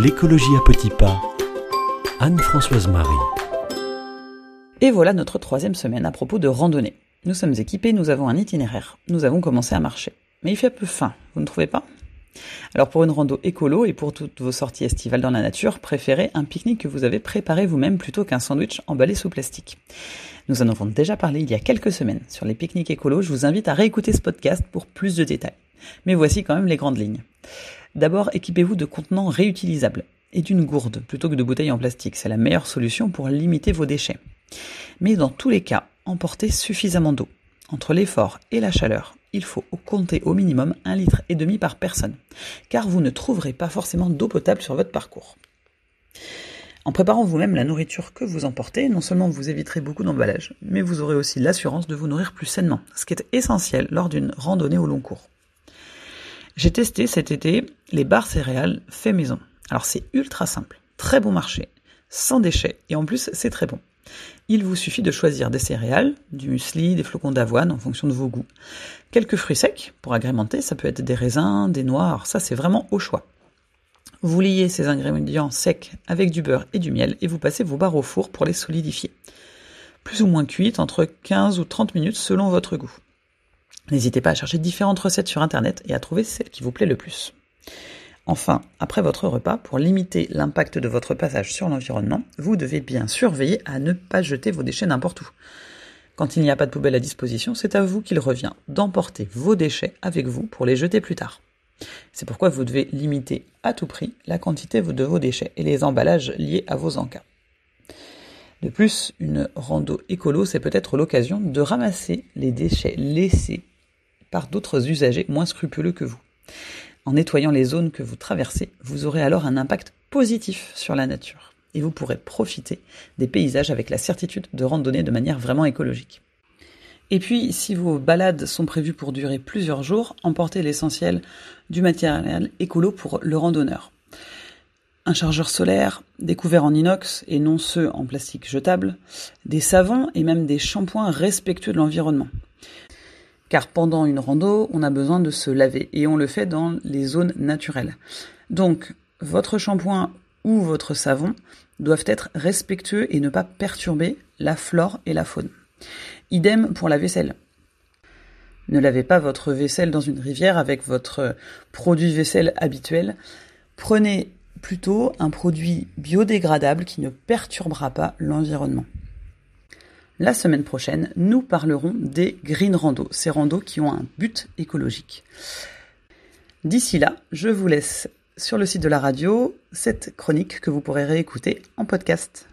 L'écologie à petits pas. Anne-Françoise Marie. Et voilà notre troisième semaine à propos de randonnée. Nous sommes équipés, nous avons un itinéraire. Nous avons commencé à marcher. Mais il fait un peu faim, vous ne trouvez pas? Alors pour une rando écolo et pour toutes vos sorties estivales dans la nature, préférez un pique-nique que vous avez préparé vous-même plutôt qu'un sandwich emballé sous plastique. Nous en avons déjà parlé il y a quelques semaines sur les pique-niques écolos, je vous invite à réécouter ce podcast pour plus de détails. Mais voici quand même les grandes lignes. D'abord, équipez-vous de contenants réutilisables et d'une gourde plutôt que de bouteilles en plastique. C'est la meilleure solution pour limiter vos déchets. Mais dans tous les cas, emportez suffisamment d'eau. Entre l'effort et la chaleur, il faut compter au minimum un litre et demi par personne, car vous ne trouverez pas forcément d'eau potable sur votre parcours. En préparant vous-même la nourriture que vous emportez, non seulement vous éviterez beaucoup d'emballage, mais vous aurez aussi l'assurance de vous nourrir plus sainement, ce qui est essentiel lors d'une randonnée au long cours. J'ai testé cet été les barres céréales fait maison. Alors c'est ultra simple, très bon marché, sans déchets et en plus c'est très bon. Il vous suffit de choisir des céréales, du muesli, des flocons d'avoine en fonction de vos goûts. Quelques fruits secs pour agrémenter, ça peut être des raisins, des noix, ça c'est vraiment au choix. Vous liez ces ingrédients secs avec du beurre et du miel et vous passez vos barres au four pour les solidifier. Plus ou moins cuites entre 15 ou 30 minutes selon votre goût. N'hésitez pas à chercher différentes recettes sur Internet et à trouver celle qui vous plaît le plus. Enfin, après votre repas, pour limiter l'impact de votre passage sur l'environnement, vous devez bien surveiller à ne pas jeter vos déchets n'importe où. Quand il n'y a pas de poubelle à disposition, c'est à vous qu'il revient d'emporter vos déchets avec vous pour les jeter plus tard. C'est pourquoi vous devez limiter à tout prix la quantité de vos déchets et les emballages liés à vos encas. De plus, une rando écolo, c'est peut-être l'occasion de ramasser les déchets laissés par d'autres usagers moins scrupuleux que vous. En nettoyant les zones que vous traversez, vous aurez alors un impact positif sur la nature et vous pourrez profiter des paysages avec la certitude de randonner de manière vraiment écologique. Et puis, si vos balades sont prévues pour durer plusieurs jours, emportez l'essentiel du matériel écolo pour le randonneur. Un chargeur solaire, des couverts en inox et non ceux en plastique jetable, des savons et même des shampoings respectueux de l'environnement. Car pendant une rando, on a besoin de se laver et on le fait dans les zones naturelles. Donc, votre shampoing ou votre savon doivent être respectueux et ne pas perturber la flore et la faune. Idem pour la vaisselle. Ne lavez pas votre vaisselle dans une rivière avec votre produit vaisselle habituel. Prenez plutôt un produit biodégradable qui ne perturbera pas l'environnement. La semaine prochaine, nous parlerons des green rando, ces randos qui ont un but écologique. D'ici là, je vous laisse sur le site de la radio cette chronique que vous pourrez réécouter en podcast.